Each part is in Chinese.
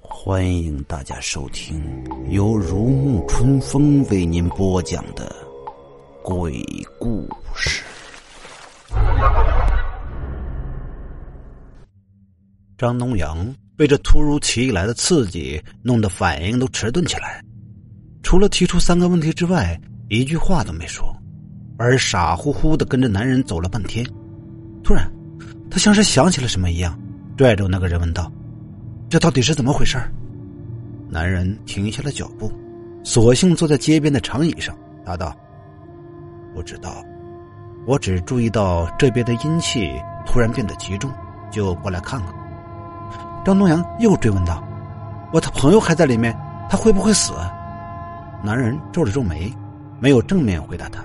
欢迎大家收听由如沐春风为您播讲的鬼故事。张东阳被这突如其来的刺激弄得反应都迟钝起来，除了提出三个问题之外，一句话都没说，而傻乎乎的跟着男人走了半天。突然，他像是想起了什么一样，拽住那个人问道：“这到底是怎么回事？”男人停下了脚步，索性坐在街边的长椅上，答道：“不知道，我只注意到这边的阴气突然变得集中，就过来看看。”张东阳又追问道：“我的朋友还在里面，他会不会死？”男人皱了皱眉，没有正面回答他。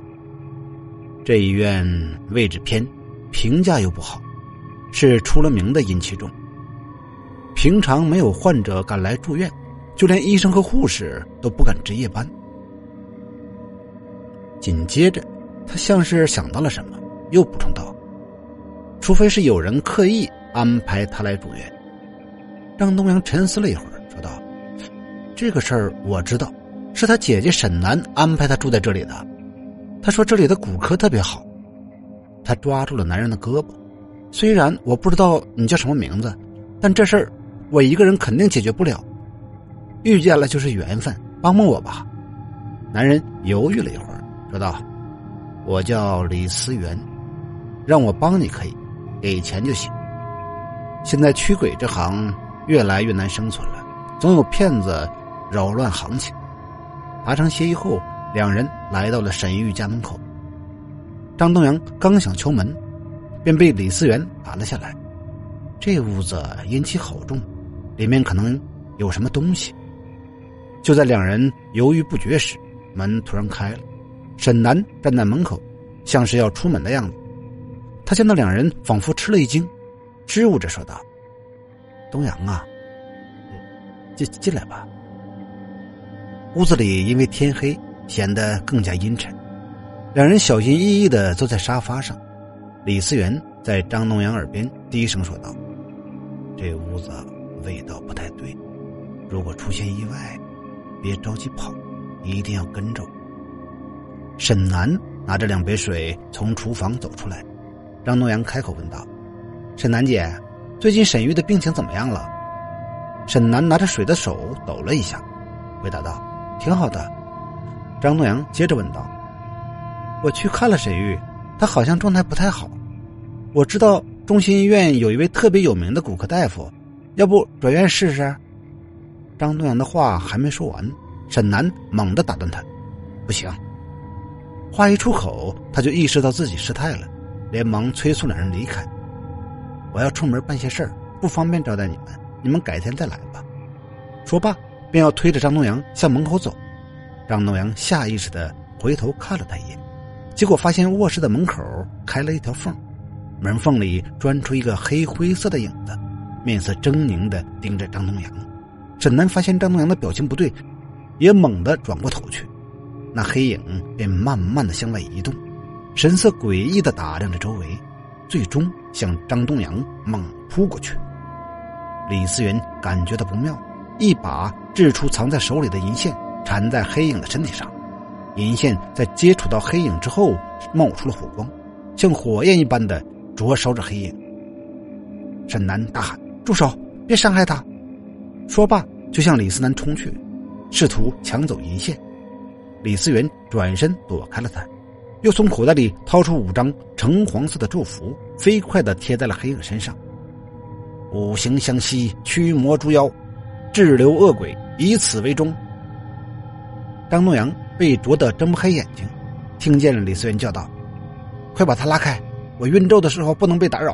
这医院位置偏，评价又不好，是出了名的阴气重，平常没有患者敢来住院。就连医生和护士都不敢值夜班。紧接着，他像是想到了什么，又补充道：“除非是有人刻意安排他来住院。”张东阳沉思了一会儿，说道：“这个事儿我知道，是他姐姐沈楠安排他住在这里的。他说这里的骨科特别好。”他抓住了男人的胳膊：“虽然我不知道你叫什么名字，但这事儿我一个人肯定解决不了。”遇见了就是缘分，帮帮我吧。男人犹豫了一会儿，说道：“我叫李思源，让我帮你可以，给钱就行。现在驱鬼这行越来越难生存了，总有骗子扰乱行情。”达成协议后，两人来到了沈玉家门口。张东阳刚想敲门，便被李思源拦了下来。这屋子阴气好重，里面可能有什么东西。就在两人犹豫不决时，门突然开了，沈南站在门口，像是要出门的样子。他见到两人，仿佛吃了一惊，支吾着说道：“东阳啊，进进来吧。”屋子里因为天黑，显得更加阴沉。两人小心翼翼的坐在沙发上，李思源在张东阳耳边低声说道：“这屋子味道不太对，如果出现意外。”别着急跑，一定要跟着我。沈南拿着两杯水从厨房走出来，张东阳开口问道：“沈南姐，最近沈玉的病情怎么样了？”沈南拿着水的手抖了一下，回答道：“挺好的。”张东阳接着问道：“我去看了沈玉，他好像状态不太好。我知道中心医院有一位特别有名的骨科大夫，要不转院试试？”张东阳的话还没说完，沈南猛地打断他：“不行！”话一出口，他就意识到自己失态了，连忙催促两人离开。“我要出门办些事儿，不方便招待你们，你们改天再来吧。”说罢，便要推着张东阳向门口走。张东阳下意识的回头看了他一眼，结果发现卧室的门口开了一条缝，门缝里钻出一个黑灰色的影子，面色狰狞的盯着张东阳。沈南发现张东阳的表情不对，也猛地转过头去，那黑影便慢慢的向外移动，神色诡异的打量着周围，最终向张东阳猛扑过去。李思源感觉到不妙，一把掷出藏在手里的银线，缠在黑影的身体上，银线在接触到黑影之后冒出了火光，像火焰一般的灼烧着黑影。沈南大喊：“住手！别伤害他！”说罢，就向李思南冲去，试图抢走银线。李思源转身躲开了他，又从口袋里掏出五张橙黄色的祝福，飞快的贴在了黑影身上。五行相吸，驱魔逐妖，滞留恶鬼，以此为终。张东阳被灼得睁不开眼睛，听见了李思源叫道：“快把他拉开！我运咒的时候不能被打扰。”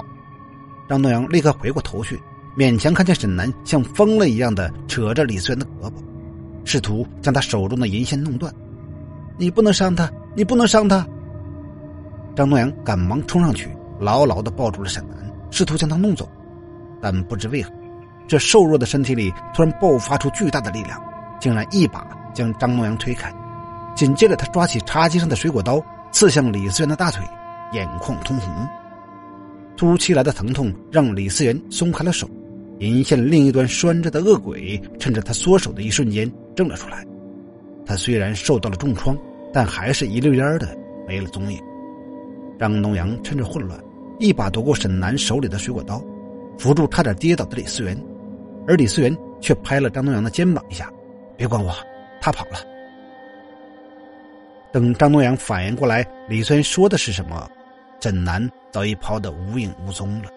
张东阳立刻回过头去。勉强看见沈南像疯了一样的扯着李思源的胳膊，试图将他手中的银线弄断。你不能伤他，你不能伤他！张东阳赶忙冲上去，牢牢的抱住了沈南，试图将他弄走。但不知为何，这瘦弱的身体里突然爆发出巨大的力量，竟然一把将张东阳推开。紧接着他抓起茶几上的水果刀，刺向李思源的大腿，眼眶通红。突如其来的疼痛让李思源松开了手，银线另一端拴着的恶鬼趁着他缩手的一瞬间挣了出来。他虽然受到了重创，但还是一溜烟的没了踪影。张东阳趁着混乱，一把夺过沈南手里的水果刀，扶住差点跌倒的李思源，而李思源却拍了张东阳的肩膀一下：“别管我，他跑了。”等张东阳反应过来，李思源说的是什么，沈南早已跑得无影无踪了。